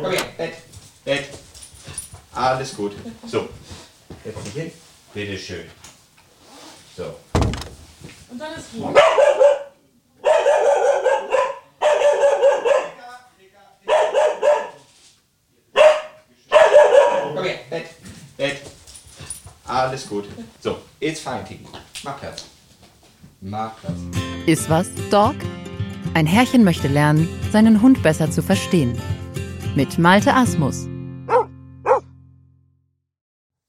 Komm her, Bett, Bett. Alles gut. So, setz dich hin. Bitteschön. So. Und dann ist gut. Komm her, Bett, Bett. Alles gut. So, it's fine, Tiki. Mach Platz. Mach Platz. Ist was, Dog? Ein Herrchen möchte lernen, seinen Hund besser zu verstehen. Mit Malte Asmus.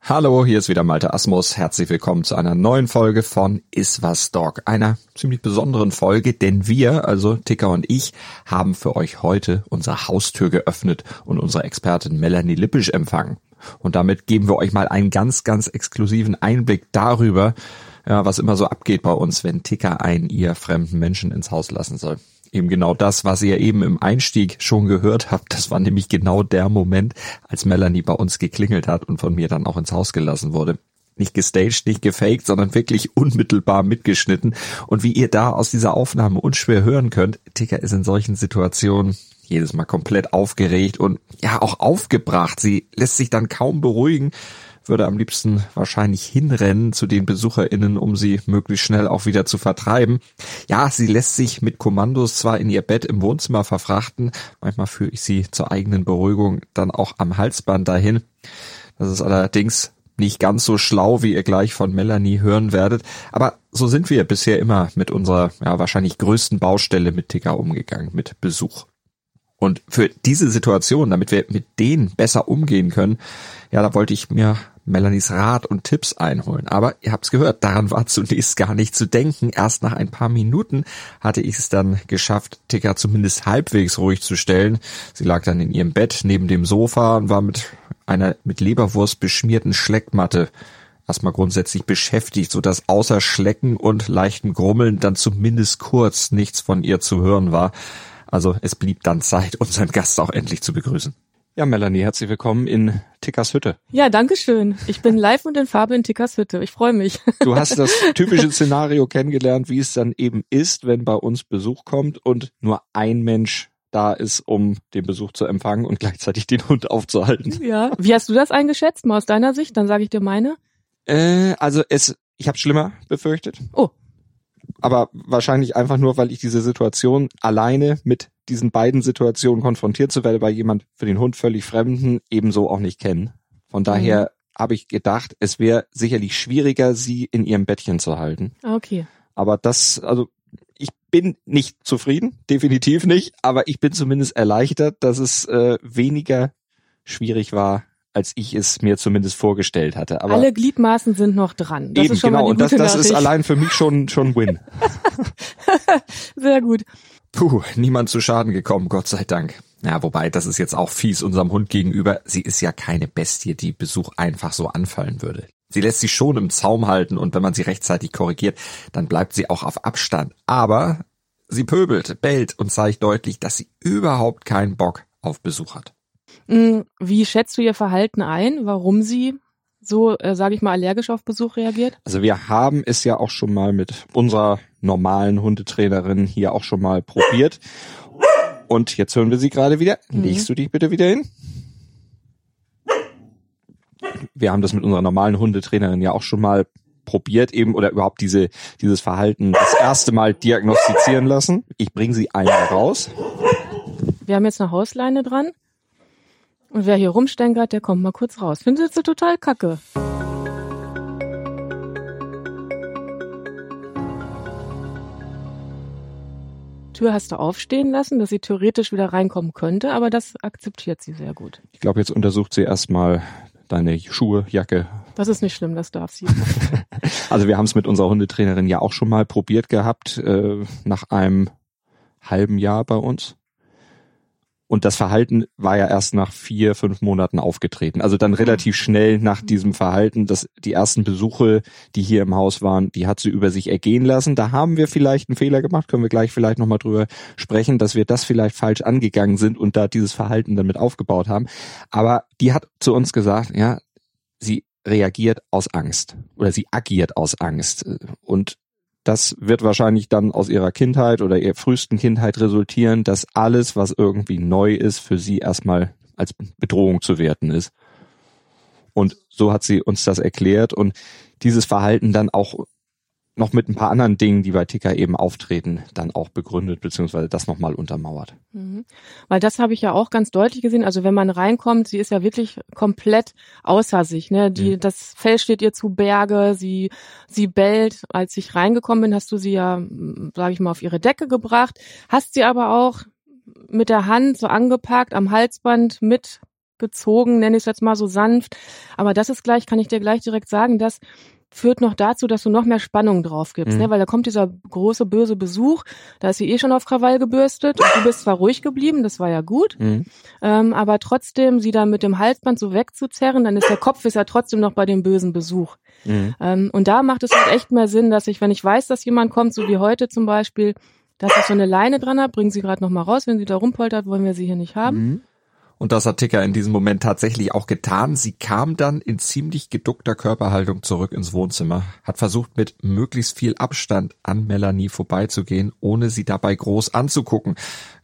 Hallo, hier ist wieder Malte Asmus. Herzlich willkommen zu einer neuen Folge von Is was Dog. Einer ziemlich besonderen Folge, denn wir, also Ticker und ich, haben für euch heute unsere Haustür geöffnet und unsere Expertin Melanie Lippisch empfangen. Und damit geben wir euch mal einen ganz, ganz exklusiven Einblick darüber, ja, was immer so abgeht bei uns, wenn Ticker einen ihr fremden Menschen ins Haus lassen soll. Eben genau das, was ihr eben im Einstieg schon gehört habt, das war nämlich genau der Moment, als Melanie bei uns geklingelt hat und von mir dann auch ins Haus gelassen wurde. Nicht gestaged, nicht gefaked, sondern wirklich unmittelbar mitgeschnitten. Und wie ihr da aus dieser Aufnahme unschwer hören könnt, Ticker ist in solchen Situationen jedes Mal komplett aufgeregt und ja auch aufgebracht. Sie lässt sich dann kaum beruhigen würde am liebsten wahrscheinlich hinrennen zu den BesucherInnen, um sie möglichst schnell auch wieder zu vertreiben. Ja, sie lässt sich mit Kommandos zwar in ihr Bett im Wohnzimmer verfrachten, manchmal führe ich sie zur eigenen Beruhigung dann auch am Halsband dahin. Das ist allerdings nicht ganz so schlau, wie ihr gleich von Melanie hören werdet. Aber so sind wir bisher immer mit unserer ja, wahrscheinlich größten Baustelle mit Ticker umgegangen, mit Besuch. Und für diese Situation, damit wir mit denen besser umgehen können, ja, da wollte ich mir Melanies Rat und Tipps einholen. Aber ihr habt's gehört, daran war zunächst gar nicht zu denken. Erst nach ein paar Minuten hatte ich es dann geschafft, Ticker zumindest halbwegs ruhig zu stellen. Sie lag dann in ihrem Bett neben dem Sofa und war mit einer mit Leberwurst beschmierten Schleckmatte erstmal grundsätzlich beschäftigt, so dass außer Schlecken und leichtem Grummeln dann zumindest kurz nichts von ihr zu hören war. Also es blieb dann Zeit, unseren Gast auch endlich zu begrüßen. Ja, Melanie, herzlich willkommen in Tickers Hütte. Ja, danke schön. Ich bin live und in Farbe in Tickers Hütte. Ich freue mich. Du hast das typische Szenario kennengelernt, wie es dann eben ist, wenn bei uns Besuch kommt und nur ein Mensch da ist, um den Besuch zu empfangen und gleichzeitig den Hund aufzuhalten. Ja. Wie hast du das eingeschätzt? Mal aus deiner Sicht, dann sage ich dir meine. Äh, also es, ich habe schlimmer befürchtet. Oh. Aber wahrscheinlich einfach nur, weil ich diese Situation alleine mit diesen beiden Situationen konfrontiert zu werden bei jemand für den Hund völlig Fremden ebenso auch nicht kennen. Von daher mhm. habe ich gedacht, es wäre sicherlich schwieriger, sie in ihrem Bettchen zu halten. Ah, okay. Aber das, also ich bin nicht zufrieden, definitiv nicht, aber ich bin zumindest erleichtert, dass es äh, weniger schwierig war, als ich es mir zumindest vorgestellt hatte. Aber Alle Gliedmaßen sind noch dran. Das eben, ist schon genau. mal die Und das, gute das ist allein für mich schon, schon Win. Sehr gut. Puh, niemand zu Schaden gekommen, Gott sei Dank. Ja, wobei, das ist jetzt auch fies unserem Hund gegenüber. Sie ist ja keine Bestie, die Besuch einfach so anfallen würde. Sie lässt sich schon im Zaum halten und wenn man sie rechtzeitig korrigiert, dann bleibt sie auch auf Abstand. Aber sie pöbelt, bellt und zeigt deutlich, dass sie überhaupt keinen Bock auf Besuch hat. Mm, Wie schätzt du ihr Verhalten ein? Warum sie so, äh, sage ich mal, allergisch auf Besuch reagiert? Also wir haben es ja auch schon mal mit unserer normalen Hundetrainerin hier auch schon mal probiert. Und jetzt hören wir sie gerade wieder. Legst du dich bitte wieder hin? Wir haben das mit unserer normalen Hundetrainerin ja auch schon mal probiert eben oder überhaupt diese dieses Verhalten das erste Mal diagnostizieren lassen. Ich bringe sie einmal raus. Wir haben jetzt eine Hausleine dran. Und wer hier rumstänkert, der kommt mal kurz raus. Findest du total kacke? Tür hast du aufstehen lassen, dass sie theoretisch wieder reinkommen könnte, aber das akzeptiert sie sehr gut. Ich glaube, jetzt untersucht sie erstmal deine Schuhe, Jacke. Das ist nicht schlimm, das darf sie. Also wir haben es mit unserer Hundetrainerin ja auch schon mal probiert gehabt, äh, nach einem halben Jahr bei uns. Und das Verhalten war ja erst nach vier, fünf Monaten aufgetreten. Also dann relativ schnell nach diesem Verhalten, dass die ersten Besuche, die hier im Haus waren, die hat sie über sich ergehen lassen. Da haben wir vielleicht einen Fehler gemacht, können wir gleich vielleicht nochmal drüber sprechen, dass wir das vielleicht falsch angegangen sind und da dieses Verhalten dann mit aufgebaut haben. Aber die hat zu uns gesagt, ja, sie reagiert aus Angst oder sie agiert aus Angst. Und das wird wahrscheinlich dann aus ihrer Kindheit oder ihrer frühesten Kindheit resultieren, dass alles, was irgendwie neu ist, für sie erstmal als Bedrohung zu werten ist. Und so hat sie uns das erklärt und dieses Verhalten dann auch noch mit ein paar anderen Dingen, die bei Ticker eben auftreten, dann auch begründet, beziehungsweise das nochmal untermauert. Mhm. Weil das habe ich ja auch ganz deutlich gesehen. Also wenn man reinkommt, sie ist ja wirklich komplett außer sich. Ne? Die, mhm. Das Fell steht ihr zu Berge, sie, sie bellt. Als ich reingekommen bin, hast du sie ja, sage ich mal, auf ihre Decke gebracht, hast sie aber auch mit der Hand so angepackt, am Halsband mitgezogen, nenne ich es jetzt mal so sanft. Aber das ist gleich, kann ich dir gleich direkt sagen, dass führt noch dazu, dass du noch mehr Spannung drauf gibst, mhm. ne? weil da kommt dieser große böse Besuch, da ist sie eh schon auf Krawall gebürstet und du bist zwar ruhig geblieben, das war ja gut, mhm. ähm, aber trotzdem sie da mit dem Halsband so wegzuzerren, dann ist der Kopf ist ja trotzdem noch bei dem bösen Besuch. Mhm. Ähm, und da macht es halt echt mehr Sinn, dass ich, wenn ich weiß, dass jemand kommt, so wie heute zum Beispiel, dass ich so eine Leine dran habe, bringen sie gerade noch mal raus, wenn sie da rumpoltert, wollen wir sie hier nicht haben. Und das hat Ticker in diesem Moment tatsächlich auch getan. Sie kam dann in ziemlich geduckter Körperhaltung zurück ins Wohnzimmer, hat versucht mit möglichst viel Abstand an Melanie vorbeizugehen, ohne sie dabei groß anzugucken.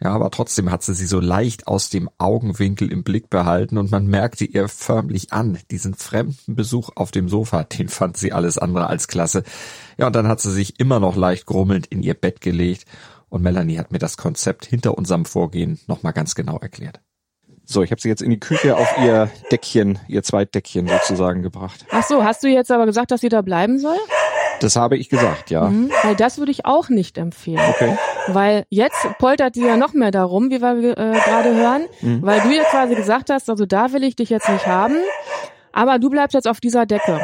Ja, aber trotzdem hat sie sie so leicht aus dem Augenwinkel im Blick behalten und man merkte ihr förmlich an, diesen fremden Besuch auf dem Sofa, den fand sie alles andere als klasse. Ja, und dann hat sie sich immer noch leicht grummelnd in ihr Bett gelegt und Melanie hat mir das Konzept hinter unserem Vorgehen nochmal ganz genau erklärt. So, ich habe sie jetzt in die Küche auf ihr Deckchen, ihr Zweitdeckchen sozusagen gebracht. Ach so, hast du jetzt aber gesagt, dass sie da bleiben soll? Das habe ich gesagt, ja. Mhm, weil das würde ich auch nicht empfehlen. Okay. Weil jetzt poltert sie ja noch mehr darum, wie wir äh, gerade hören, mhm. weil du ja quasi gesagt hast, also da will ich dich jetzt nicht haben, aber du bleibst jetzt auf dieser Decke.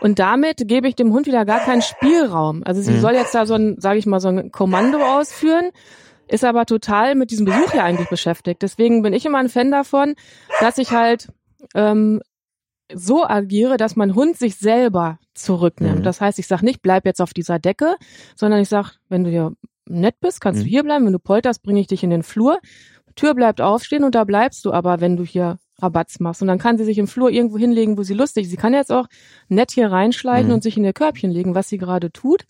Und damit gebe ich dem Hund wieder gar keinen Spielraum. Also sie mhm. soll jetzt da so ein, sage ich mal, so ein Kommando ausführen ist aber total mit diesem Besuch ja eigentlich beschäftigt. Deswegen bin ich immer ein Fan davon, dass ich halt ähm, so agiere, dass mein Hund sich selber zurücknimmt. Mhm. Das heißt, ich sage nicht, bleib jetzt auf dieser Decke, sondern ich sage, wenn du hier nett bist, kannst mhm. du hier bleiben. Wenn du polterst, bringe ich dich in den Flur. Tür bleibt aufstehen und da bleibst du aber, wenn du hier Rabatz machst. Und dann kann sie sich im Flur irgendwo hinlegen, wo sie lustig ist. Sie kann jetzt auch nett hier reinschleichen mhm. und sich in ihr Körbchen legen, was sie gerade tut.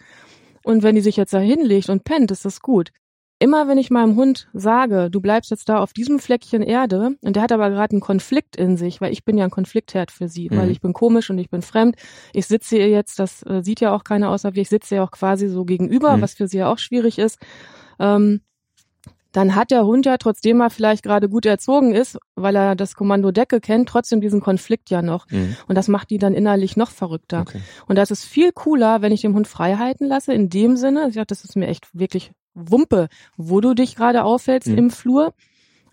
Und wenn die sich jetzt da hinlegt und pennt, ist das gut immer wenn ich meinem Hund sage, du bleibst jetzt da auf diesem Fleckchen Erde, und der hat aber gerade einen Konflikt in sich, weil ich bin ja ein Konfliktherd für sie, mhm. weil ich bin komisch und ich bin fremd. Ich sitze ihr jetzt, das äh, sieht ja auch keiner außer wie, ich sitze ihr auch quasi so gegenüber, mhm. was für sie ja auch schwierig ist. Ähm, dann hat der Hund ja, trotzdem er vielleicht gerade gut erzogen ist, weil er das Kommando Decke kennt, trotzdem diesen Konflikt ja noch. Mhm. Und das macht die dann innerlich noch verrückter. Okay. Und das ist viel cooler, wenn ich dem Hund Freiheiten lasse, in dem Sinne, ich dachte, das ist mir echt wirklich Wumpe, wo du dich gerade aufhältst mhm. im Flur.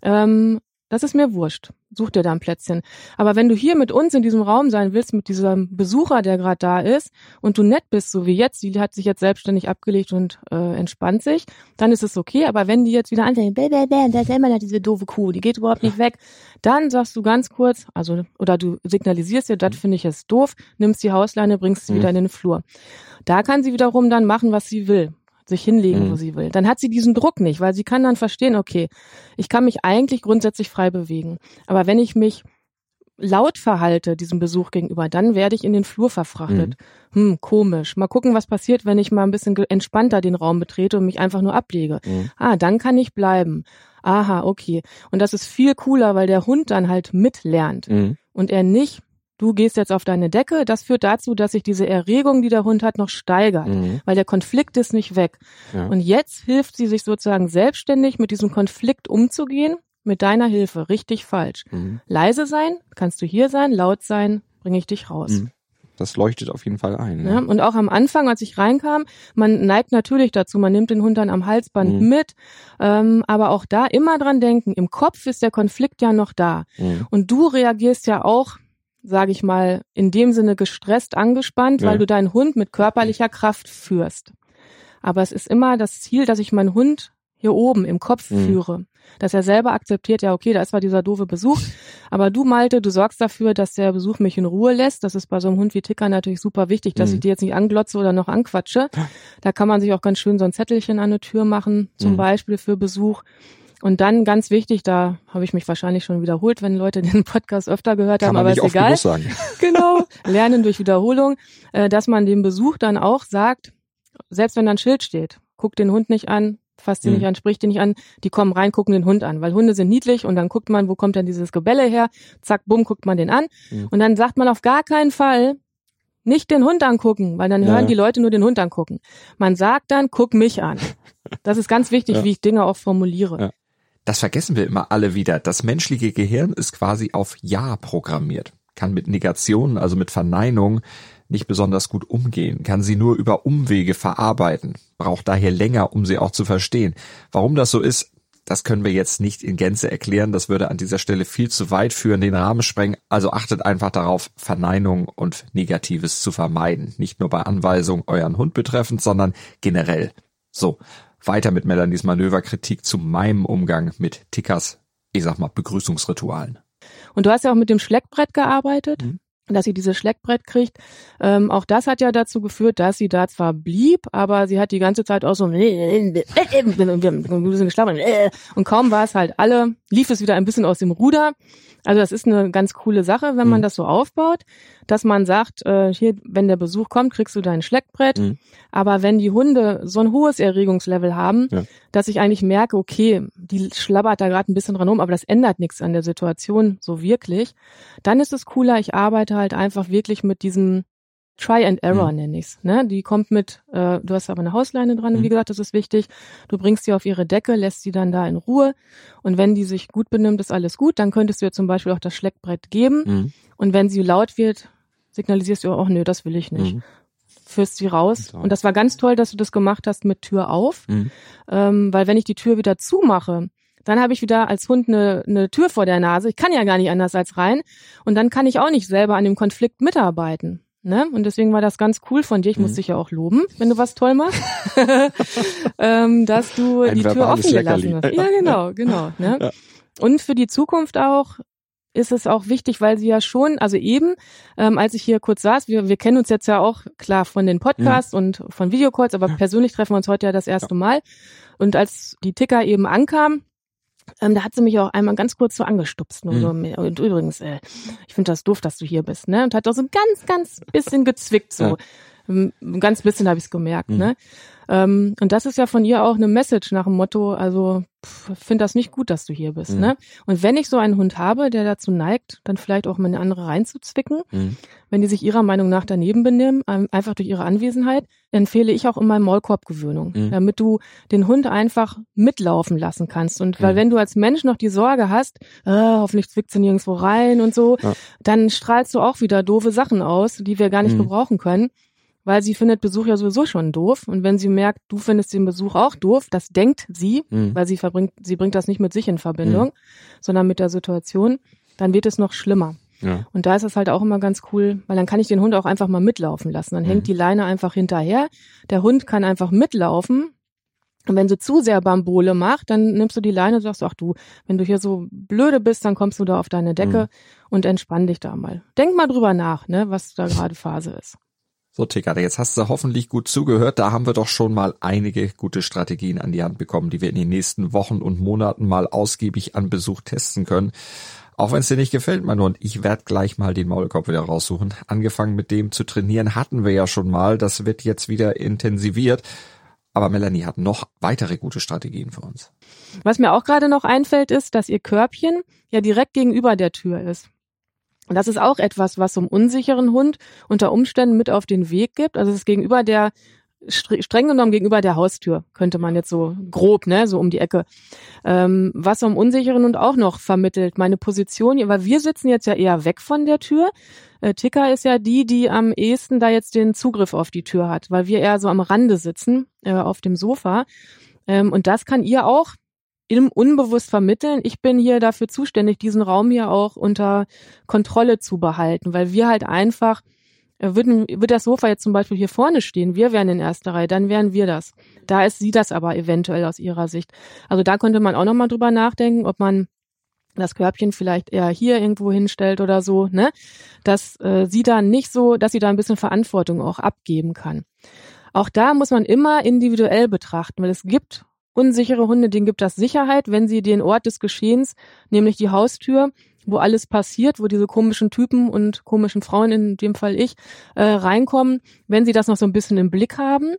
Ähm, das ist mir wurscht. Such dir da ein Plätzchen. Aber wenn du hier mit uns in diesem Raum sein willst, mit diesem Besucher, der gerade da ist, und du nett bist, so wie jetzt, die hat sich jetzt selbstständig abgelegt und äh, entspannt sich, dann ist es okay. Aber wenn die jetzt wieder anfängt, da ist immer noch diese doofe Kuh, die geht überhaupt nicht weg, dann sagst du ganz kurz, also, oder du signalisierst dir, das finde ich jetzt doof, nimmst die Hausleine, bringst sie mhm. wieder in den Flur. Da kann sie wiederum dann machen, was sie will sich hinlegen, mhm. wo sie will. Dann hat sie diesen Druck nicht, weil sie kann dann verstehen, okay, ich kann mich eigentlich grundsätzlich frei bewegen. Aber wenn ich mich laut verhalte diesem Besuch gegenüber, dann werde ich in den Flur verfrachtet. Mhm. Hm, komisch. Mal gucken, was passiert, wenn ich mal ein bisschen entspannter den Raum betrete und mich einfach nur ablege. Mhm. Ah, dann kann ich bleiben. Aha, okay. Und das ist viel cooler, weil der Hund dann halt mitlernt mhm. und er nicht du gehst jetzt auf deine Decke, das führt dazu, dass sich diese Erregung, die der Hund hat, noch steigert, mhm. weil der Konflikt ist nicht weg. Ja. Und jetzt hilft sie sich sozusagen selbstständig mit diesem Konflikt umzugehen, mit deiner Hilfe, richtig falsch. Mhm. Leise sein, kannst du hier sein, laut sein, bringe ich dich raus. Mhm. Das leuchtet auf jeden Fall ein. Ja, und auch am Anfang, als ich reinkam, man neigt natürlich dazu, man nimmt den Hund dann am Halsband mhm. mit, ähm, aber auch da immer dran denken, im Kopf ist der Konflikt ja noch da. Mhm. Und du reagierst ja auch sage ich mal, in dem Sinne gestresst, angespannt, ja. weil du deinen Hund mit körperlicher Kraft führst. Aber es ist immer das Ziel, dass ich meinen Hund hier oben im Kopf mhm. führe. Dass er selber akzeptiert, ja, okay, da ist zwar dieser doofe Besuch, aber du, Malte, du sorgst dafür, dass der Besuch mich in Ruhe lässt. Das ist bei so einem Hund wie Ticker natürlich super wichtig, dass mhm. ich die jetzt nicht anglotze oder noch anquatsche. Da kann man sich auch ganz schön so ein Zettelchen an eine Tür machen, zum mhm. Beispiel für Besuch. Und dann ganz wichtig, da habe ich mich wahrscheinlich schon wiederholt, wenn Leute den Podcast öfter gehört haben, aber ist egal. Sagen. Genau, lernen durch Wiederholung, äh, dass man dem Besuch dann auch sagt, selbst wenn da ein Schild steht, guck den Hund nicht an, fasst die nicht an, spricht die nicht an, die kommen rein, gucken den Hund an, weil Hunde sind niedlich und dann guckt man, wo kommt denn dieses Gebelle her, zack, bumm, guckt man den an und dann sagt man auf gar keinen Fall, nicht den Hund angucken, weil dann Ja, hören die Leute nur den Hund angucken. Man sagt dann, guck mich an. Das ist ganz wichtig, Ja. wie ich Dinge auch formuliere. Ja. Das vergessen wir immer alle wieder. Das menschliche Gehirn ist quasi auf Ja programmiert, kann mit Negationen, also mit Verneinung, nicht besonders gut umgehen, kann sie nur über Umwege verarbeiten, braucht daher länger, um sie auch zu verstehen. Warum das so ist, das können wir jetzt nicht in Gänze erklären, das würde an dieser Stelle viel zu weit führen, den Rahmen sprengen, also achtet einfach darauf, Verneinung und Negatives zu vermeiden, nicht nur bei Anweisungen euren Hund betreffend, sondern generell. So, weiter mit Melanies Manöverkritik zu meinem Umgang mit Tickers, ich sag mal, Begrüßungsritualen. Und du hast ja auch mit dem Schleckbrett gearbeitet, Mhm. Dass sie dieses Schleckbrett kriegt. Ähm, auch das hat ja dazu geführt, dass sie da zwar blieb, aber sie hat die ganze Zeit auch so ein bisschen geschlabbert. und kaum war es halt alle, lief es wieder ein bisschen aus dem Ruder. Also das ist eine ganz coole Sache, wenn man Mhm. das so aufbaut, dass man sagt, äh, hier, wenn der Besuch kommt, kriegst du dein Schleckbrett. Mhm. Aber wenn die Hunde so ein hohes Erregungslevel haben, Ja. dass ich eigentlich merke, okay, die schlabbert da gerade ein bisschen dran rum, aber das ändert nichts an der Situation so wirklich, dann ist es cooler, ich arbeite halt einfach wirklich mit diesem Try and Error Mhm. nenne ich's. Ne? Die kommt mit, äh, du hast aber eine Hausleine dran, Mhm. wie gesagt, das ist wichtig. Du bringst sie auf ihre Decke, lässt sie dann da in Ruhe und wenn die sich gut benimmt, ist alles gut. Dann könntest du ihr zum Beispiel auch das Schleckbrett geben Mhm. und wenn sie laut wird, signalisierst du, oh nö, das will ich nicht. Mhm. Führst sie raus. Und das war ganz toll, dass du das gemacht hast mit Tür auf, Mhm. ähm, weil wenn ich die Tür wieder zumache, dann habe ich wieder als Hund eine, eine Tür vor der Nase. Ich kann ja gar nicht anders als rein. Und dann kann ich auch nicht selber an dem Konflikt mitarbeiten. Ne? Und deswegen war das ganz cool von dir. Ich muss Mhm. dich ja auch loben, wenn du was toll machst, ähm, dass du Ein die Tür offen gelassen hast. Ja, genau, genau. Ne? Ja. Und für die Zukunft auch ist es auch wichtig, weil sie ja schon, also eben, ähm, als ich hier kurz saß, wir, wir kennen uns jetzt ja auch klar von den Podcasts und von Videocalls, aber persönlich treffen wir uns heute ja das erste Mal. Und als die Ticker eben ankam, ähm, da hat sie mich auch einmal ganz kurz so angestupst. Nur Mhm. so, und übrigens, äh, ich finde das doof, dass du hier bist, ne? Und hat auch so ein ganz, ganz bisschen gezwickt, so. Ja. Ein ganz bisschen habe ich es gemerkt, Mhm. ne? Ähm, und das ist ja von ihr auch eine Message nach dem Motto, also finde das nicht gut, dass du hier bist, Mhm. ne? Und wenn ich so einen Hund habe, der dazu neigt, dann vielleicht auch mal eine andere reinzuzwicken, Mhm. wenn die sich ihrer Meinung nach daneben benehmen, einfach durch ihre Anwesenheit, empfehle ich auch immer Maulkorbgewöhnung, Mhm. damit du den Hund einfach mitlaufen lassen kannst. Und weil Mhm. wenn du als Mensch noch die Sorge hast, ah, hoffentlich zwickt sie nirgendwo rein und so, Ja. dann strahlst du auch wieder doofe Sachen aus, die wir gar nicht Mhm. gebrauchen können. Weil sie findet Besuch ja sowieso schon doof. Und wenn sie merkt, du findest den Besuch auch doof, das denkt sie, Mhm. weil sie verbringt, sie bringt das nicht mit sich in Verbindung, sondern mit der Situation, dann wird es noch schlimmer. Ja. Und da ist es halt auch immer ganz cool, weil dann kann ich den Hund auch einfach mal mitlaufen lassen. Dann Mhm. hängt die Leine einfach hinterher. Der Hund kann einfach mitlaufen. Und wenn sie zu sehr Bambole macht, dann nimmst du die Leine und sagst, ach du, wenn du hier so blöde bist, dann kommst du da auf deine Decke und entspann dich da mal. Denk mal drüber nach, ne, was da gerade Phase ist. So, Ticker, jetzt hast du hoffentlich gut zugehört. Da haben wir doch schon mal einige gute Strategien an die Hand bekommen, die wir in den nächsten Wochen und Monaten mal ausgiebig an Besuch testen können. Auch wenn es dir nicht gefällt, mein Hund, ich werde gleich mal den Maulkorb wieder raussuchen. Angefangen mit dem zu trainieren hatten wir ja schon mal. Das wird jetzt wieder intensiviert. Aber Melanie hat noch weitere gute Strategien für uns. Was mir auch gerade noch einfällt, ist, dass ihr Körbchen ja direkt gegenüber der Tür ist. Und das ist auch etwas, was so einem unsicheren Hund unter Umständen mit auf den Weg gibt. Also es ist gegenüber der, stre- streng genommen gegenüber der Haustür, könnte man jetzt so grob, ne, so um die Ecke. Ähm, was so einem unsicheren Hund auch noch vermittelt, meine Position, hier, weil wir sitzen jetzt ja eher weg von der Tür. Äh, Ticker ist ja die, die am ehesten da jetzt den Zugriff auf die Tür hat, weil wir eher so am Rande sitzen, äh, auf dem Sofa. Ähm, und das kann ihr auch im unbewusst vermitteln. Ich bin hier dafür zuständig, diesen Raum hier auch unter Kontrolle zu behalten, weil wir halt einfach, äh, würden, würde das Sofa jetzt zum Beispiel hier vorne stehen, wir wären in erster Reihe, dann wären wir das. Da ist sie das aber eventuell aus ihrer Sicht. Also da könnte man auch nochmal drüber nachdenken, ob man das Körbchen vielleicht eher hier irgendwo hinstellt oder so, ne? Dass äh, sie da nicht so, dass sie da ein bisschen Verantwortung auch abgeben kann. Auch da muss man immer individuell betrachten, weil es gibt unsichere Hunde, denen gibt das Sicherheit, wenn sie den Ort des Geschehens, nämlich die Haustür, wo alles passiert, wo diese komischen Typen und komischen Frauen, in dem Fall ich, äh, reinkommen, wenn sie das noch so ein bisschen im Blick haben.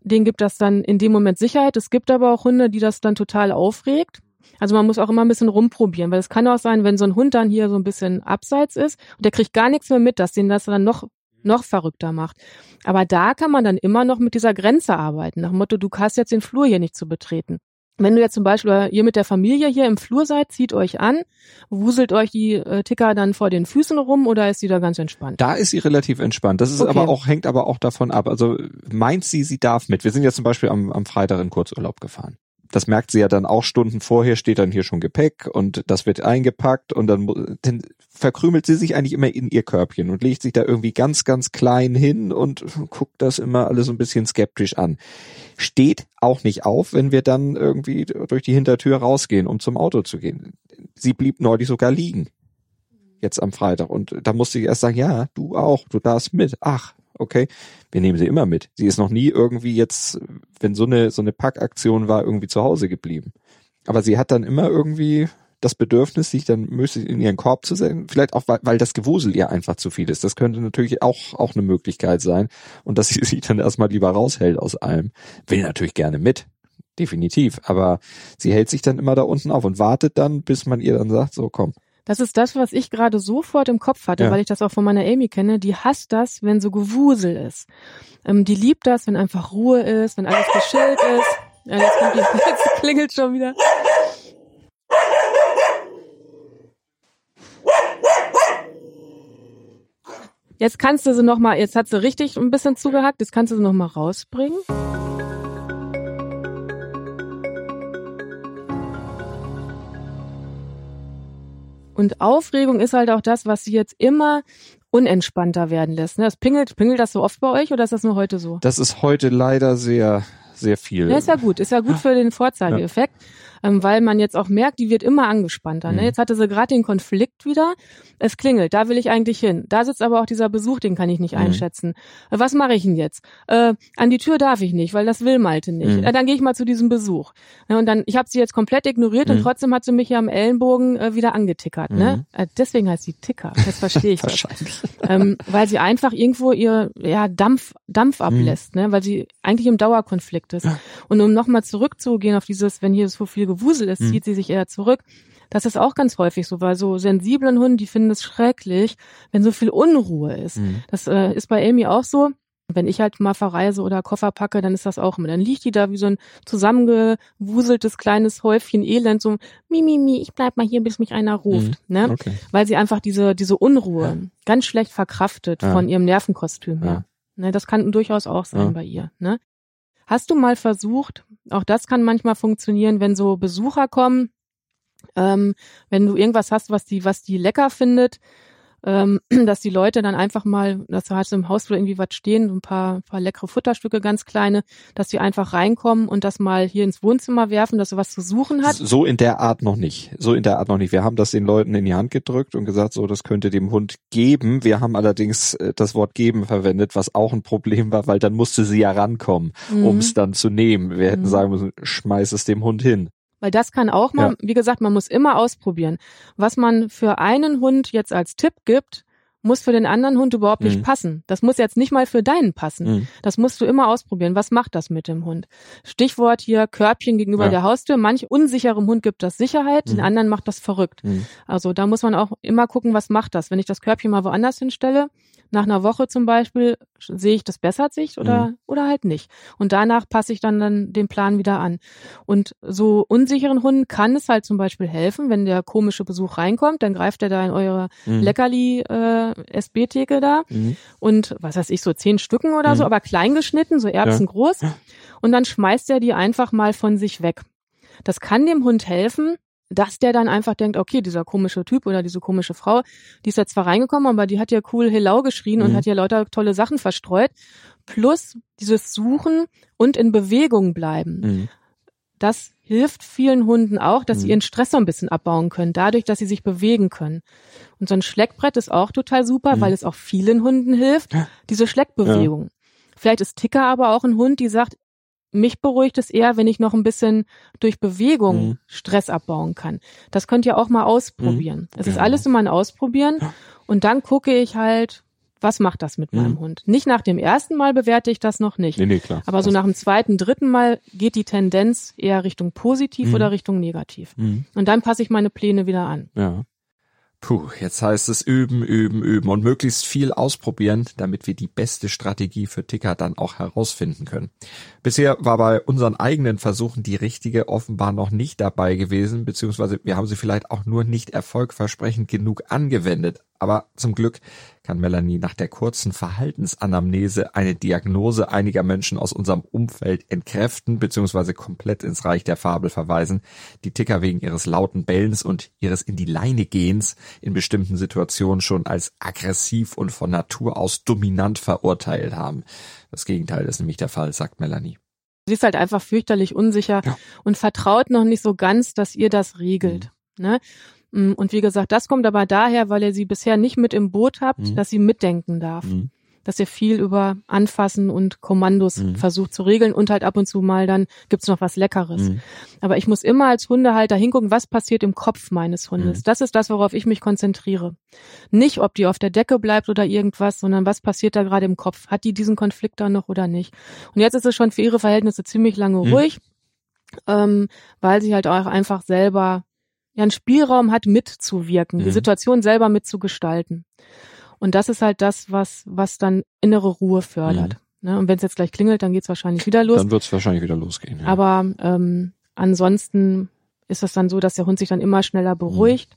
denen gibt das dann in dem Moment Sicherheit. Es gibt aber auch Hunde, die das dann total aufregt. Also man muss auch immer ein bisschen rumprobieren, weil es kann auch sein, wenn so ein Hund dann hier so ein bisschen abseits ist und der kriegt gar nichts mehr mit, dass den das dann noch noch verrückter macht. Aber da kann man dann immer noch mit dieser Grenze arbeiten, nach dem Motto, du hast jetzt den Flur hier nicht zu betreten. Wenn du jetzt zum Beispiel ihr mit der Familie hier im Flur seid, zieht euch an, wuselt euch die äh, Ticker dann vor den Füßen rum oder ist sie da ganz entspannt? Da ist sie relativ entspannt. Das ist okay. aber auch, hängt aber auch davon ab. Also meint sie, sie darf mit. Wir sind ja zum Beispiel am, am Freitag in Kurzurlaub gefahren das merkt sie ja dann auch Stunden vorher, steht dann hier schon Gepäck und das wird eingepackt und dann, dann verkrümelt sie sich eigentlich immer in ihr Körbchen und legt sich da irgendwie ganz, ganz klein hin und guckt das immer alles so ein bisschen skeptisch an. Steht auch nicht auf, wenn wir dann irgendwie durch die Hintertür rausgehen, um zum Auto zu gehen. Sie blieb neulich sogar liegen. Jetzt am Freitag. Und da musste ich erst sagen, ja, du auch, du darfst mit. Ach, okay, wir nehmen sie immer mit. Sie ist noch nie irgendwie jetzt, wenn so eine, so eine Packaktion war, irgendwie zu Hause geblieben. Aber sie hat dann immer irgendwie das Bedürfnis, sich dann möglichst in ihren Korb zu setzen. Vielleicht auch, weil, weil das Gewusel ihr einfach zu viel ist. Das könnte natürlich auch, auch eine Möglichkeit sein. Und dass sie sich dann erstmal lieber raushält aus allem. Will natürlich gerne mit. Definitiv. Aber sie hält sich dann immer da unten auf und wartet dann, bis man ihr dann sagt, so komm, das ist das, was ich gerade sofort im Kopf hatte, ja. weil ich das auch von meiner Amy kenne. Die hasst das, wenn so Gewusel ist. Ähm, die liebt das, wenn einfach Ruhe ist, wenn alles geschillt ist. Ja, jetzt, kommt die, jetzt klingelt schon wieder. Jetzt kannst du sie noch mal, jetzt hat sie richtig ein bisschen zugehackt, jetzt kannst du sie noch mal rausbringen. Und Aufregung ist halt auch das, was sie jetzt immer unentspannter werden lässt. Ne? Das pingelt, pingelt das so oft bei euch oder ist das nur heute so? Das ist heute leider sehr, sehr viel. Ja, ist ja gut, ist ja gut für den Vorzeigeeffekt. Ja ähm, weil man jetzt auch merkt, die wird immer angespannter. Ne? Mhm. Jetzt hatte sie gerade den Konflikt wieder. Es klingelt, da will ich eigentlich hin. Da sitzt aber auch dieser Besuch, den kann ich nicht mhm. einschätzen. Äh, was mache ich denn jetzt? Äh, an die Tür darf ich nicht, weil das will Malte nicht. Mhm. Äh, dann gehe ich mal zu diesem Besuch. Ja, und dann, ich habe sie jetzt komplett ignoriert und mhm. trotzdem hat sie mich ja am Ellenbogen äh, wieder angetickert. Ne? Mhm. Äh, deswegen heißt sie Ticker. Das verstehe ich. Wahrscheinlich. Ähm, weil sie einfach irgendwo ihr ja, Dampf, Dampf ablässt, ne? weil sie eigentlich im Dauerkonflikt ist. Und um nochmal zurückzugehen auf dieses, wenn hier so viel Gewusel ist, mhm. zieht sie sich eher zurück. Das ist auch ganz häufig so, weil so sensiblen Hunden, die finden es schrecklich, wenn so viel Unruhe ist. Mhm. Das äh, ist bei Amy auch so. Wenn ich halt mal verreise oder Koffer packe, dann ist das auch immer. Dann liegt die da wie so ein zusammengewuseltes kleines Häufchen Elend, so mi, mi, mi, ich bleib mal hier, bis mich einer ruft. Mhm. Ne? Okay. Weil sie einfach diese, diese Unruhe ja. ganz schlecht verkraftet ja. von ihrem Nervenkostüm her. Ja. Ne, das kann durchaus auch sein bei ihr. Ne? Hast du mal versucht, auch das kann manchmal funktionieren, wenn so Besucher kommen, ähm, wenn du irgendwas hast, was die, was die lecker findet, ähm, dass die Leute dann einfach mal, dass du hast im Hausflur irgendwie was stehen, ein paar, paar leckere Futterstücke, ganz kleine, dass die einfach reinkommen und das mal hier ins Wohnzimmer werfen, dass du was zu suchen hat. So in der Art noch nicht. So in der Art noch nicht. Wir haben das den Leuten in die Hand gedrückt und gesagt, so, das könnte dem Hund geben. Wir haben allerdings äh, das Wort geben verwendet, was auch ein Problem war, weil dann musste sie ja rankommen, mhm. um es dann zu nehmen. Wir hätten mhm. sagen müssen, schmeiß es dem Hund hin. Weil das kann auch mal, ja. wie gesagt, man muss immer ausprobieren. Was man für einen Hund jetzt als Tipp gibt, muss für den anderen Hund überhaupt nicht mhm. passen. Das muss jetzt nicht mal für deinen passen. Mhm. Das musst du immer ausprobieren. Was macht das mit dem Hund? Stichwort hier Körbchen gegenüber ja. der Haustür. Manch unsicherem Hund gibt das Sicherheit, mhm. den anderen macht das verrückt. Mhm. Also da muss man auch immer gucken, was macht das. Wenn ich das Körbchen mal woanders hinstelle, nach einer Woche zum Beispiel sehe ich, das bessert sich oder, mhm. oder halt nicht. Und danach passe ich dann, dann den Plan wieder an. Und so unsicheren Hunden kann es halt zum Beispiel helfen, wenn der komische Besuch reinkommt, dann greift er da in eure mhm. Leckerli äh, da mhm. und was weiß ich, so zehn Stücken oder so, mhm. aber klein geschnitten, so erbsengroß. Ja. Und dann schmeißt er die einfach mal von sich weg. Das kann dem Hund helfen, dass der dann einfach denkt, okay, dieser komische Typ oder diese komische Frau, die ist ja zwar reingekommen, aber die hat ja cool Hello geschrien mhm. und hat ja lauter tolle Sachen verstreut. Plus dieses Suchen und in Bewegung bleiben. Mhm. Das hilft vielen Hunden auch, dass mhm. sie ihren Stress so ein bisschen abbauen können, dadurch, dass sie sich bewegen können. Und so ein Schleckbrett ist auch total super, mhm. weil es auch vielen Hunden hilft, diese Schleckbewegung. Ja. Vielleicht ist Ticker aber auch ein Hund, die sagt, mich beruhigt es eher, wenn ich noch ein bisschen durch Bewegung mhm. Stress abbauen kann. Das könnt ihr auch mal ausprobieren. Mhm. Es ist alles immer ein Ausprobieren. Und dann gucke ich halt, was macht das mit Mhm. meinem Hund? Nicht nach dem ersten Mal bewerte ich das noch nicht. Nee, nee, klar. Aber so nach dem zweiten, dritten Mal geht die Tendenz eher Richtung positiv Mhm. oder Richtung negativ. Mhm. Und dann passe ich meine Pläne wieder an. Ja. Puh, jetzt heißt es üben, üben, üben und möglichst viel ausprobieren, damit wir die beste Strategie für Ticker dann auch herausfinden können. Bisher war bei unseren eigenen Versuchen die richtige offenbar noch nicht dabei gewesen, beziehungsweise wir haben sie vielleicht auch nur nicht erfolgversprechend genug angewendet. Aber zum Glück kann Melanie nach der kurzen Verhaltensanamnese eine Diagnose einiger Menschen aus unserem Umfeld entkräften bzw. komplett ins Reich der Fabel verweisen, die Ticker wegen ihres lauten Bellens und ihres in die Leine gehens in bestimmten Situationen schon als aggressiv und von Natur aus dominant verurteilt haben. Das Gegenteil ist nämlich der Fall, sagt Melanie. Sie ist halt einfach fürchterlich unsicher Ja. und vertraut noch nicht so ganz, dass ihr das regelt. Ne? Mm, Und wie gesagt, das kommt aber daher, weil ihr sie bisher nicht mit im Boot habt, Mhm. dass sie mitdenken darf. Mhm. Dass ihr viel über Anfassen und Kommandos Mhm. versucht zu regeln und halt ab und zu mal dann gibt's noch was Leckeres. Mhm. Aber ich muss immer als Hundehalter hingucken, was passiert im Kopf meines Hundes. Mhm. Das ist das, worauf ich mich konzentriere. Nicht, ob die auf der Decke bleibt oder irgendwas, sondern was passiert da gerade im Kopf. Hat die diesen Konflikt da noch oder nicht? Und jetzt ist es schon für ihre Verhältnisse ziemlich lange Mhm. ruhig, ähm, weil sie halt auch einfach selber ja einen Spielraum hat, mitzuwirken, die Mhm. Situation selber mitzugestalten. Und das ist halt das, was, was dann innere Ruhe fördert. Ne? Und wenn es jetzt gleich klingelt, dann geht's wahrscheinlich wieder los. Dann wird es wahrscheinlich wieder losgehen. Ja. Aber ähm, ansonsten ist es dann so, dass der Hund sich dann immer schneller beruhigt,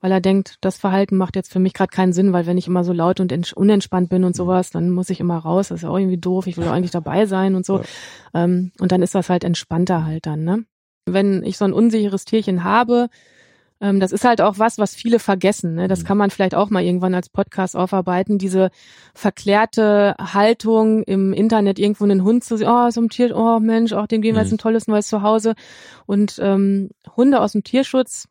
weil er denkt, das Verhalten macht jetzt für mich gerade keinen Sinn, weil wenn ich immer so laut und unentspannt bin und sowas, dann muss ich immer raus. Das ist ja auch irgendwie doof. Ich will doch eigentlich dabei sein und so. Ähm, und dann ist das halt entspannter halt dann. Ne? Wenn ich so ein unsicheres Tierchen habe, ähm, das ist halt auch was, was viele vergessen. Ne? Das Mhm. kann man vielleicht auch mal irgendwann als Podcast aufarbeiten. Diese verklärte Haltung im Internet, irgendwo einen Hund zu sehen, oh, so ein Tier, oh Mensch, auch dem geben wir jetzt Mhm. ein tolles neues Zuhause. Und ähm, Hunde aus dem Tierschutz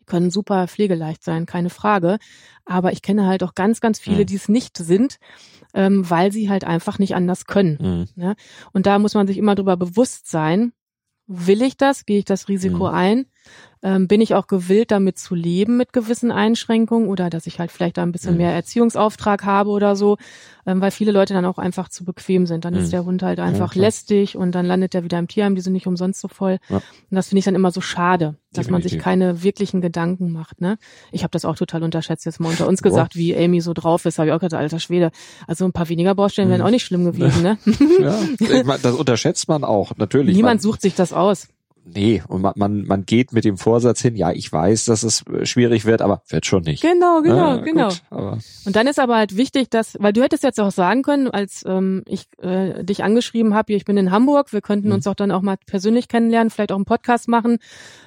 die können super pflegeleicht sein, keine Frage. Aber ich kenne halt auch ganz, ganz viele, Mhm. die es nicht sind, ähm, weil sie halt einfach nicht anders können. Mhm. Und da muss man sich immer drüber bewusst sein, will ich das, gehe ich das Risiko Mhm. ein, ähm, bin ich auch gewillt, damit zu leben mit gewissen Einschränkungen oder dass ich halt vielleicht da ein bisschen Mhm. mehr Erziehungsauftrag habe oder so, ähm, weil viele Leute dann auch einfach zu bequem sind. Dann Mhm. ist der Hund halt einfach klar. lästig und dann landet er wieder im Tierheim, die sind nicht umsonst so voll. Ja. Und das finde ich dann immer so schade, dass man sich Definitiv. keine wirklichen Gedanken macht. Ne? Ich habe das auch total unterschätzt, jetzt mal unter uns gesagt, wie Amy so drauf ist, habe ich auch gedacht, alter Schwede. Also ein paar weniger Baustellen wären Mhm. auch nicht schlimm gewesen. Ne? Ja, ich mein, das unterschätzt man auch, natürlich. Niemand man, sucht sich das aus. Nee, und man, man, man geht mit dem Vorsatz hin, ja, ich weiß, dass es äh, schwierig wird, aber wird schon nicht. Genau, genau, Ja, genau. Gut, Und dann ist aber halt wichtig, dass, weil du hättest jetzt auch sagen können, als ähm, ich äh, dich angeschrieben habe, ich bin in Hamburg, wir könnten Mhm. uns auch dann auch mal persönlich kennenlernen, vielleicht auch einen Podcast machen,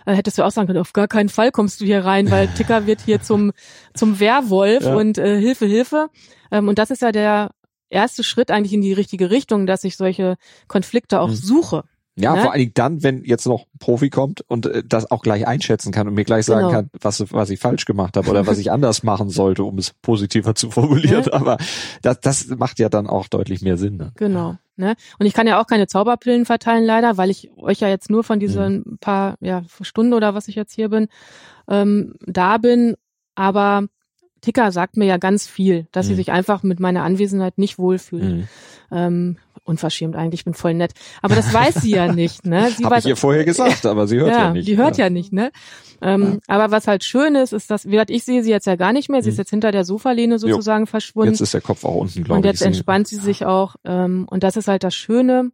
äh, hättest du auch sagen können, auf gar keinen Fall kommst du hier rein, weil Ticker wird hier zum zum Werwolf Ja. und äh, Hilfe, Hilfe. Ähm, und das ist ja der erste Schritt eigentlich in die richtige Richtung, dass ich solche Konflikte auch Mhm. suche. Ja, Ne? vor allen Dingen dann, wenn jetzt noch ein Profi kommt und äh, das auch gleich einschätzen kann und mir gleich sagen Genau. kann, was, was ich falsch gemacht habe oder was ich anders machen sollte, um es positiver zu formulieren. Ja. Aber das, das macht ja dann auch deutlich mehr Sinn. Ne? Genau. Ne? Und ich kann ja auch keine Zauberpillen verteilen, leider, weil ich euch ja jetzt nur von diesen Mhm. paar ja, Stunden oder was ich jetzt hier bin, ähm, da bin. Aber Ticker sagt mir ja ganz viel, dass sie Mhm. sich einfach mit meiner Anwesenheit nicht wohlfühlt. Mhm. Ähm, unverschämt eigentlich, ich bin voll nett. Aber das weiß sie ja nicht, ne? Sie weiß, ich ihr vorher gesagt, aber sie hört ja, ja, nicht. die hört ja, nicht, ne? Ähm, Aber was halt schön ist, ist, dass, wie gesagt, ich sehe sie jetzt ja gar nicht mehr. Sie ist Mhm. jetzt hinter der Sofalehne sozusagen verschwunden. Jetzt ist der Kopf auch unten, glaube Und ich. jetzt entspannt sie sich auch. Ähm, und das ist halt das Schöne,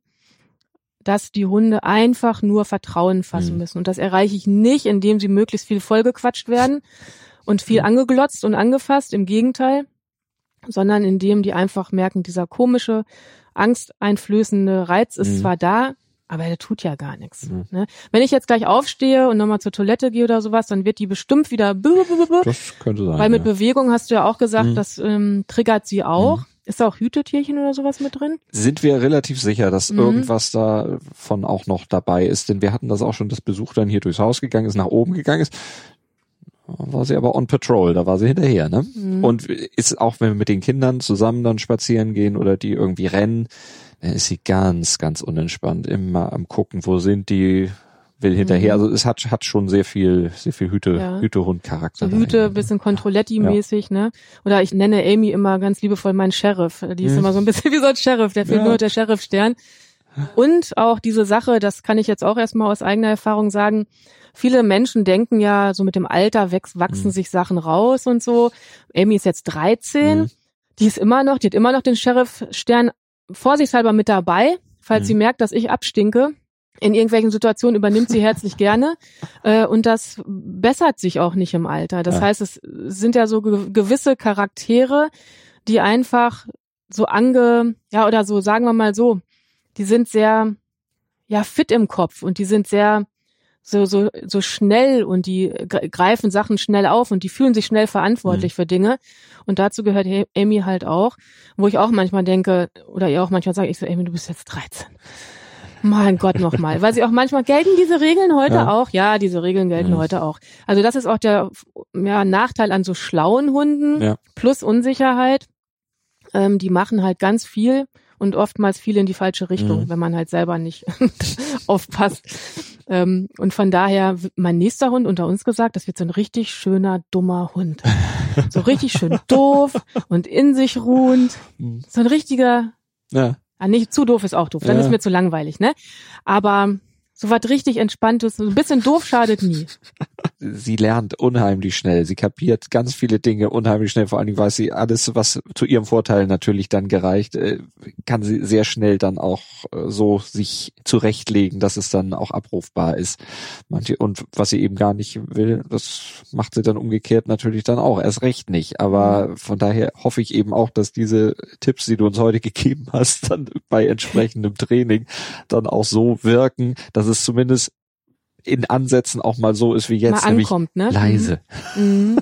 dass die Hunde einfach nur Vertrauen fassen Mhm. müssen. Und das erreiche ich nicht, indem sie möglichst viel vollgequatscht werden und viel Mhm. angeglotzt und angefasst. Im Gegenteil. Sondern indem die einfach merken, dieser komische, angsteinflößende Reiz ist Mhm. zwar da, aber der tut ja gar nichts. Mhm. Ne? Wenn ich jetzt gleich aufstehe und nochmal zur Toilette gehe oder sowas, dann wird die bestimmt wieder Das könnte sein. weil mit ja. Bewegung hast du ja auch gesagt, Mhm. das ähm, triggert sie auch. Ist da auch Hütetierchen oder sowas mit drin? sind wir relativ sicher, dass Mhm. irgendwas davon auch noch dabei ist, denn wir hatten das auch schon, dass Besuch dann hier durchs Haus gegangen ist, nach oben gegangen ist. War sie aber on patrol, da war sie hinterher, ne? Mhm. Und ist auch, wenn wir mit den Kindern zusammen dann spazieren gehen oder die irgendwie rennen, dann ist sie ganz, ganz unentspannt, immer am gucken, wo sind die, will hinterher. Also es hat, hat schon sehr viel, sehr viel Hüte, Ja. Hütehund-Charakter. So Hüte, dahin. bisschen Controletti-mäßig, ne? Oder ich nenne Amy immer ganz liebevoll meinen Sheriff. Die ist immer so ein bisschen wie so ein Sheriff, der fehlt Ja. nur der Sheriff-Stern. Und auch diese Sache, das kann ich jetzt auch erstmal aus eigener Erfahrung sagen, viele Menschen denken ja, so mit dem Alter wächst, wachsen Mhm. sich Sachen raus und so. Amy ist jetzt 13, Mhm. die ist immer noch, die hat immer noch den Sheriff-Stern vorsichtshalber mit dabei, falls Mhm. sie merkt, dass ich abstinke. In irgendwelchen Situationen übernimmt sie herzlich gerne. Äh, und das bessert sich auch nicht im Alter. Das Ja. heißt, es sind ja so ge gewisse Charaktere, die einfach so ange, ja, oder so, sagen wir mal so, die sind sehr, ja, fit im Kopf und die sind sehr, so, so, so schnell und die gre- greifen Sachen schnell auf und die fühlen sich schnell verantwortlich für Dinge. Und dazu gehört Amy halt auch, wo ich auch manchmal denke, oder ihr auch manchmal sage, ich so, Amy, du bist jetzt 13. Mein Gott nochmal. Weil sie auch manchmal gelten diese Regeln heute Ja. auch. Ja, diese Regeln gelten Mhm. heute auch. Also das ist auch der ja, Nachteil an so schlauen Hunden Ja. plus Unsicherheit. Ähm, die machen halt ganz viel und oftmals viel in die falsche Richtung, Mhm. wenn man halt selber nicht aufpasst. Ähm, und von daher, mein nächster Hund unter uns gesagt, das wird so ein richtig schöner, dummer Hund. So richtig schön doof und in sich ruhend. Mhm. So ein richtiger, Ja. Ah, nicht zu doof ist auch doof, dann Ja. ist mir zu langweilig, ne? Aber so was richtig entspanntes, ein bisschen doof schadet nie. sie lernt unheimlich schnell. Sie kapiert ganz viele Dinge unheimlich schnell. Vor allen Dingen weiß sie alles, was zu ihrem Vorteil natürlich dann gereicht, äh, kann sie sehr schnell dann auch äh, so sich zurechtlegen, dass es dann auch abrufbar ist. Manche, und was sie eben gar nicht will, das macht sie dann umgekehrt natürlich dann auch erst recht nicht. Aber von daher hoffe ich eben auch, dass diese Tipps, die du uns heute gegeben hast, dann bei entsprechendem Training dann auch so wirken, dass zumindest in Ansätzen auch mal so ist wie jetzt, Mal ankommt, ne? leise. Mhm.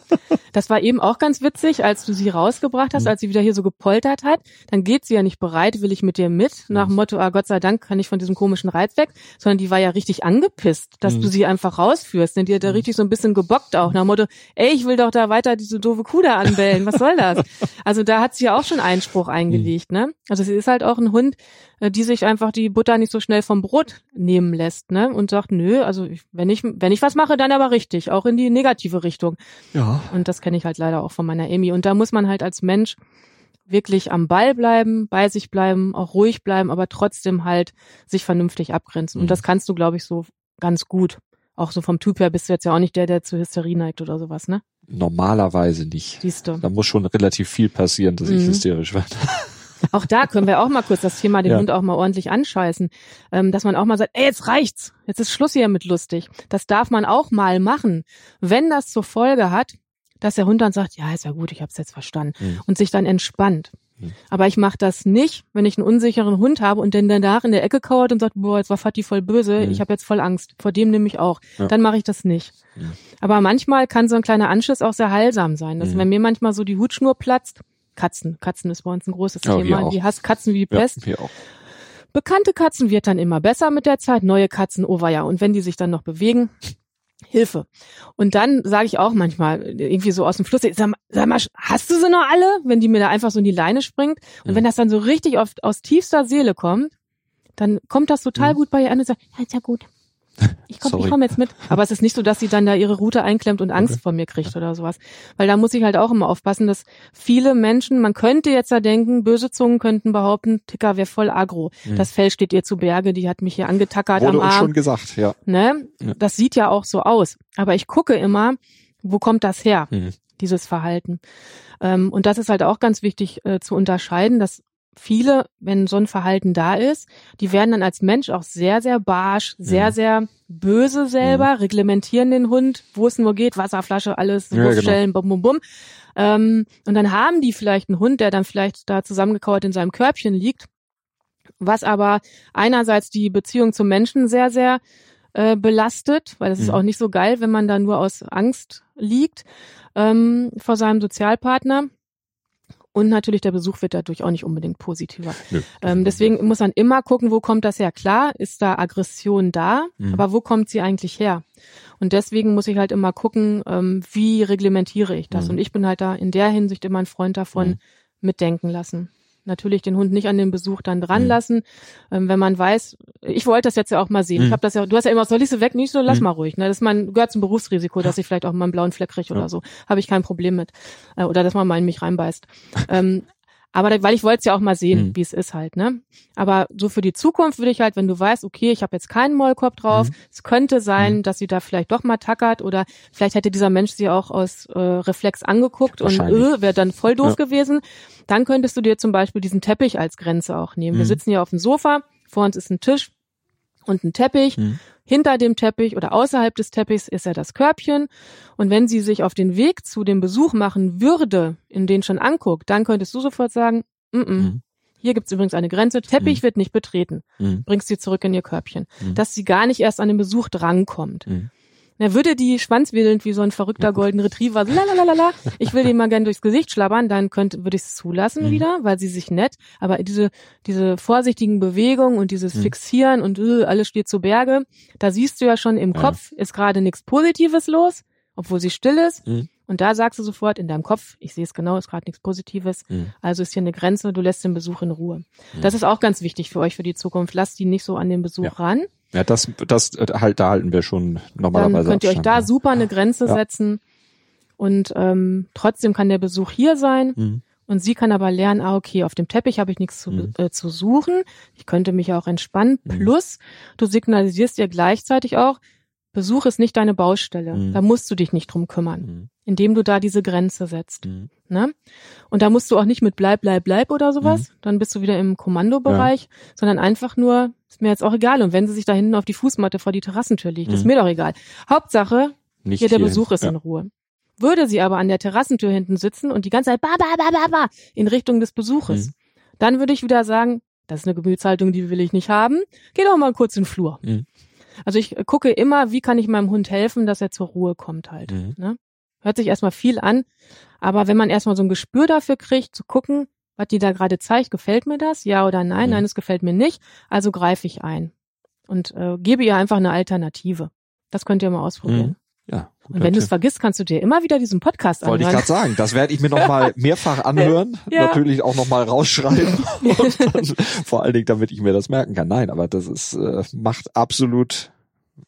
Das war eben auch ganz witzig, als du sie rausgebracht hast, Mhm. als sie wieder hier so gepoltert hat. Dann geht sie ja nicht bereit, will ich mit dir mit, nach Mhm. dem Motto, ah Gott sei Dank kann ich von diesem komischen Reiz weg, sondern die war ja richtig angepisst, dass Mhm. du sie einfach rausführst. Denn die hat da richtig so ein bisschen gebockt auch, nach dem Motto, ey, ich will doch da weiter diese doofe Kuh da anbellen, was soll das? Also da hat sie ja auch schon Einspruch eingelegt, ne? Also sie ist halt auch ein Hund, die sich einfach die Butter nicht so schnell vom Brot nehmen lässt, ne? Und sagt, nö, also ich- wenn ich, wenn ich was mache, dann aber richtig, auch in die negative Richtung. Ja. Und das kenne ich halt leider auch von meiner Amy. Und da muss man halt als Mensch wirklich am Ball bleiben, bei sich bleiben, auch ruhig bleiben, aber trotzdem halt sich vernünftig abgrenzen. Mhm. Und das kannst du, glaube ich, so ganz gut. Auch so vom Typ her bist du jetzt ja auch nicht der, der zu Hysterie neigt oder sowas, ne? Normalerweise nicht. Siehst du. Da muss schon relativ viel passieren, dass ich Mhm. hysterisch werde. Auch da können wir auch mal kurz das Thema den Ja. Hund auch mal ordentlich anscheißen. Ähm, dass man auch mal sagt, ey, jetzt reicht's. Jetzt ist Schluss hier mit lustig. Das darf man auch mal machen. Wenn das zur Folge hat, dass der Hund dann sagt, ja, ist ja gut, ich habe es jetzt verstanden. Mhm. Und sich dann entspannt. Mhm. Aber ich mache das nicht, wenn ich einen unsicheren Hund habe und dann danach in der Ecke kauert und sagt, boah, jetzt war Fatih voll böse, Mhm. ich habe jetzt voll Angst. Vor dem nehme ich auch. Ja. Dann mache ich das nicht. Aber manchmal kann so ein kleiner Anschiss auch sehr heilsam sein. Dass Mhm. wenn mir manchmal so die Hutschnur platzt, Katzen, Katzen ist bei uns ein großes Ja, Thema. auch. Die hasst Katzen wie die Ja, Pest. hier auch. Bekannte Katzen wird dann immer besser mit der Zeit, neue Katzen, oh ja. Und wenn die sich dann noch bewegen, Hilfe. Und dann sage ich auch manchmal, irgendwie so aus dem Fluss, sag mal, sag mal, hast du sie noch alle? Wenn die mir da einfach so in die Leine springt. Und Mhm. wenn das dann so richtig auf, aus tiefster Seele kommt, dann kommt das total Mhm. gut bei ihr an und sagt, ja, ist ja gut. Ich komme komm jetzt mit. Aber es ist nicht so, dass sie dann da ihre Route einklemmt und Angst Okay. vor mir kriegt oder sowas. Weil da muss ich halt auch immer aufpassen, dass viele Menschen, man könnte jetzt da denken, böse Zungen könnten behaupten, Ticker wäre voll agro. Mhm. Das Fell steht ihr zu Berge, die hat mich hier angetackert Wurde am Arm. schon gesagt, ja. Ne? Ja. Das sieht ja auch so aus. Aber ich gucke immer, wo kommt das her, Mhm. dieses Verhalten. Ähm, und das ist halt auch ganz wichtig äh, zu unterscheiden, dass viele, wenn so ein Verhalten da ist, die werden dann als Mensch auch sehr, sehr barsch, sehr, Mhm. sehr böse selber, reglementieren den Hund, wo es nur geht, Wasserflasche, alles, Ja, Wurfstellen, bum, bum, bum. Ähm, und dann haben die vielleicht einen Hund, der dann vielleicht da zusammengekauert in seinem Körbchen liegt, was aber einerseits die Beziehung zum Menschen sehr, sehr äh, belastet, weil es ist Mhm. auch nicht so geil, wenn man da nur aus Angst liegt ähm, vor seinem Sozialpartner. Und natürlich der Besuch wird dadurch auch nicht unbedingt positiver. Nö. Ähm, deswegen muss man immer gucken, wo kommt das her. Klar, ist da Aggression da, Mhm. aber wo kommt sie eigentlich her? Und deswegen muss ich halt immer gucken, ähm, wie reglementiere ich das. Mhm. Und ich bin halt da in der Hinsicht immer ein Freund davon, Mhm. mitdenken lassen. Natürlich den Hund nicht an den Besuch dann dran lassen, ähm, wenn man weiß, ich wollte das jetzt ja auch mal sehen. Ich Mhm. habe das ja, du hast ja immer, soll ich sie weg? Nicht so, lass Mhm. mal ruhig. Ne? Das ist mein, gehört zum Berufsrisiko, dass ich vielleicht auch mal einen blauen Fleck kriege oder Ja. so. Habe ich kein Problem mit. Äh, oder dass man mal in mich reinbeißt. ähm, aber weil ich wollte es ja auch mal sehen, Mhm. wie es ist halt, ne? Aber so für die Zukunft würde ich halt, wenn du weißt, okay, ich habe jetzt keinen Maulkorb drauf, Mhm. es könnte sein, dass sie da vielleicht doch mal tackert oder vielleicht hätte dieser Mensch sie auch aus äh, Reflex angeguckt und äh, wäre dann voll doof Ja. gewesen. Dann könntest du dir zum Beispiel diesen Teppich als Grenze auch nehmen. Wir Mhm. sitzen hier auf dem Sofa, vor uns ist ein Tisch und ein Teppich. Mhm. Hinter dem Teppich oder außerhalb des Teppichs ist ja das Körbchen. Und wenn sie sich auf den Weg zu dem Besuch machen würde, in den schon anguckt, dann könntest du sofort sagen, mm -mm, Mhm. hier gibt's übrigens eine Grenze, Teppich wird nicht betreten. Mhm. Bringst sie zurück in ihr Körbchen. Mhm. Dass sie gar nicht erst an den Besuch drankommt. Mhm. Na, würde die schwanzwedelnd wie so ein verrückter Golden Retriever, so lalalala, ich will den mal gern durchs Gesicht schlabbern, dann könnte, würde ich es zulassen Mhm. wieder, weil sie sich nett, aber diese, diese vorsichtigen Bewegungen und dieses Mhm. Fixieren und äh, alles steht zu Berge, da siehst du ja schon im Ja. Kopf ist gerade nichts Positives los, obwohl sie still ist. Mhm. Und da sagst du sofort in deinem Kopf, ich sehe es genau, ist gerade nichts Positives. Mhm. Also ist hier eine Grenze, du lässt den Besuch in Ruhe. Das ist auch ganz wichtig für euch für die Zukunft. Lasst die nicht so an den Besuch Ja. ran. Ja, das, das halt, da halten wir schon Dann normalerweise könnt ihr euch da super eine Grenze Ja. setzen. Und ähm, trotzdem kann der Besuch hier sein. Mhm. Und sie kann aber lernen, ah, okay, auf dem Teppich habe ich nichts zu, Mhm. äh, zu suchen. Ich könnte mich auch entspannen. Mhm. Plus, du signalisierst ihr gleichzeitig auch, Besuch ist nicht deine Baustelle. Mhm. Da musst du dich nicht drum kümmern, Mhm. indem du da diese Grenze setzt. Mhm. Ne? Und da musst du auch nicht mit bleib, bleib, bleib oder sowas. Dann bist du wieder im Kommandobereich, sondern einfach nur, ist mir jetzt auch egal. Und wenn sie sich da hinten auf die Fußmatte vor die Terrassentür liegt, ist Mhm. mir doch egal. Hauptsache, Nicht hier der. Besuch ist ja. in Ruhe. Würde sie aber an der Terrassentür hinten sitzen und die ganze Zeit ba, ba, ba, ba, ba, in Richtung des Besuches, Mhm. dann würde ich wieder sagen, das ist eine Gemütshaltung, die will ich nicht haben. Geh doch mal kurz in den Flur. Mhm. Also ich gucke immer, wie kann ich meinem Hund helfen, dass er zur Ruhe kommt halt. Mhm. Ne? Hört sich erstmal viel an, aber wenn man erstmal so ein Gespür dafür kriegt, zu gucken, was die da gerade zeigt, gefällt mir das? Ja oder nein? Mhm. Nein, es gefällt mir nicht. Also greife ich ein und äh, gebe ihr einfach eine Alternative. Das könnt ihr mal ausprobieren. Ja, gut, Und wenn du es vergisst, kannst du dir immer wieder diesen Podcast Wollte ich anhören. gerade sagen, das werde ich mir nochmal mehrfach anhören, Ja. natürlich auch nochmal rausschreiben und dann, vor allen Dingen, damit ich mir das merken kann. Nein, aber das ist äh, macht absolut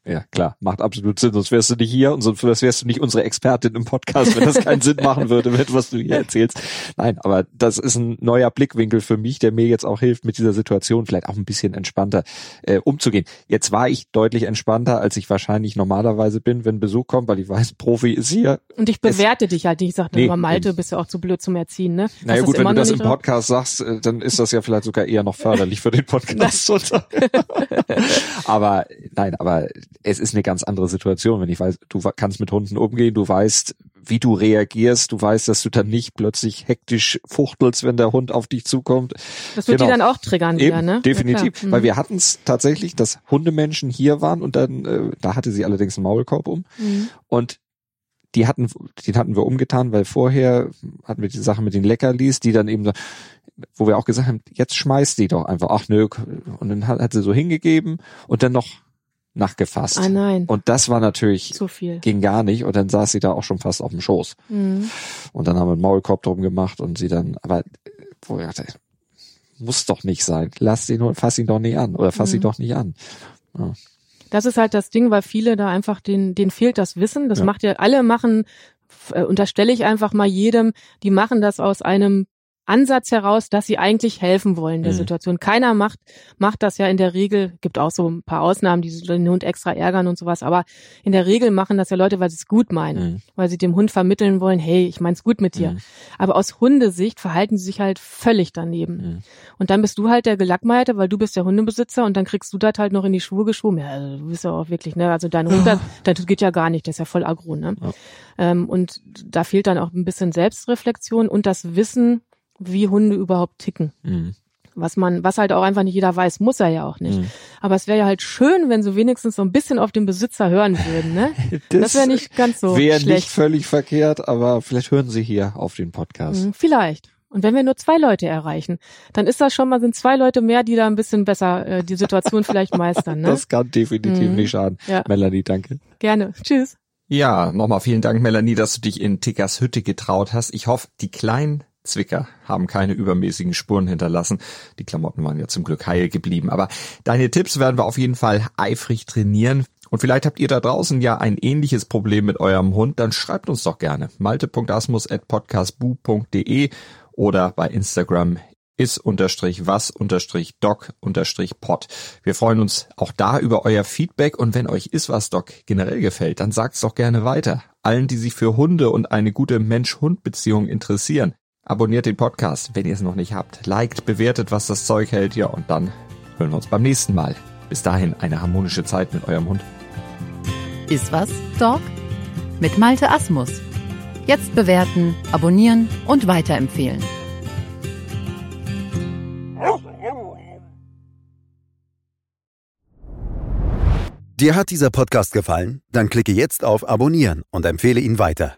ja klar, macht absolut Sinn, sonst wärst du nicht hier und sonst wärst du nicht unsere Expertin im Podcast, wenn das keinen Sinn machen würde, mit was du hier erzählst. Nein, aber das ist ein neuer Blickwinkel für mich, der mir jetzt auch hilft, mit dieser Situation vielleicht auch ein bisschen entspannter äh, umzugehen. Jetzt war ich deutlich entspannter, als ich wahrscheinlich normalerweise bin, wenn Besuch kommt, weil ich weiß, Profi ist hier, Und ich bewerte dich halt nicht. Ich sag, Nee, über Malte bist du auch zu blöd zum Erziehen, ne? Naja gut, wenn du das im? Podcast sagst, äh, dann ist das ja vielleicht sogar eher noch förderlich für den Podcast. aber nein, aber es ist eine ganz andere Situation, wenn ich weiß, du kannst mit Hunden umgehen, du weißt, wie du reagierst, du weißt, dass du dann nicht plötzlich hektisch fuchtelst, wenn der Hund auf dich zukommt. Das wird Genau. die dann auch triggern wieder, Eben, ne? definitiv. Ja. Weil Mhm. wir hatten es tatsächlich, dass Hundemenschen hier waren und dann, äh, da hatte sie allerdings einen Maulkorb um. Mhm. Und die hatten, den hatten wir umgetan, weil vorher hatten wir die Sache mit den Leckerlis, die dann eben wo wir auch gesagt haben, jetzt schmeißt die doch einfach. Ach nö. Und dann hat, hat sie so hingegeben und dann noch nachgefasst. Ah nein, Und das war natürlich, zu viel. ging gar nicht. Und dann saß sie da auch schon fast auf dem Schoß. Mhm. Und dann haben wir einen Maulkorb drum gemacht und sie dann, aber wo ich dachte, muss doch nicht sein. Lass ihn, nur- fass ihn doch nicht an oder fass ihn Mhm. doch nicht an. Das ist halt das Ding, weil viele da einfach den, denen fehlt das Wissen. Das Ja. macht ja, alle machen, äh, unterstelle ich einfach mal jedem, die machen das aus einem Ansatz heraus, dass sie eigentlich helfen wollen der Mhm. Situation. Keiner macht, macht das ja in der Regel, gibt auch so ein paar Ausnahmen, die den Hund extra ärgern und sowas, aber in der Regel machen das ja Leute, weil sie es gut meinen, Mhm. weil sie dem Hund vermitteln wollen, hey, ich mein's gut mit dir. Mhm. Aber aus Hundesicht verhalten sie sich halt völlig daneben. Mhm. Und dann bist du halt der Gelackmeierte, weil du bist der Hundebesitzer und dann kriegst du das halt noch in die Schuhe geschoben. Ja, also du bist ja auch wirklich, ne, also dein Hund, das, das geht ja gar nicht, das ist ja voll aggro, ne. Ja. Ähm, und da fehlt dann auch ein bisschen Selbstreflexion und das Wissen, wie Hunde überhaupt ticken. Mhm. Was man, was halt auch einfach nicht jeder weiß, muss er ja auch nicht. Mhm. Aber es wäre ja halt schön, wenn sie wenigstens so ein bisschen auf den Besitzer hören würden, ne? Das wäre nicht ganz so Wäre nicht völlig verkehrt, aber vielleicht hören Sie hier auf den Podcast. Mhm, Vielleicht. Und wenn wir nur zwei Leute erreichen, dann ist das schon mal, sind zwei Leute mehr, die da ein bisschen besser äh, die Situation vielleicht meistern. Ne? Das kann definitiv Mhm. nicht schaden. Ja. Melanie, danke. Gerne. Tschüss. Ja, nochmal vielen Dank, Melanie, dass du dich in Tickers Hütte getraut hast. Ich hoffe, die kleinen Zwicker haben keine übermäßigen Spuren hinterlassen. Die Klamotten waren ja zum Glück heil geblieben. Aber deine Tipps werden wir auf jeden Fall eifrig trainieren. Und vielleicht habt ihr da draußen ja ein ähnliches Problem mit eurem Hund, dann schreibt uns doch gerne. malte.asmus.podcastbu.de oder bei Instagram is unterstrich was unterstrich doc unterstrich pod. Wir freuen uns auch da über euer Feedback und wenn euch is was doc generell gefällt, dann sagt's doch gerne weiter. Allen, die sich für Hunde und eine gute Mensch-Hund-Beziehung interessieren. Abonniert den Podcast, wenn ihr es noch nicht habt. Liked, bewertet, was das Zeug hält. Ja, und dann hören wir uns beim nächsten Mal. Bis dahin eine harmonische Zeit mit eurem Hund. Ist was, Dog? Mit Malte Asmus. Jetzt bewerten, abonnieren und weiterempfehlen. Dir hat dieser Podcast gefallen? Dann klicke jetzt auf Abonnieren und empfehle ihn weiter.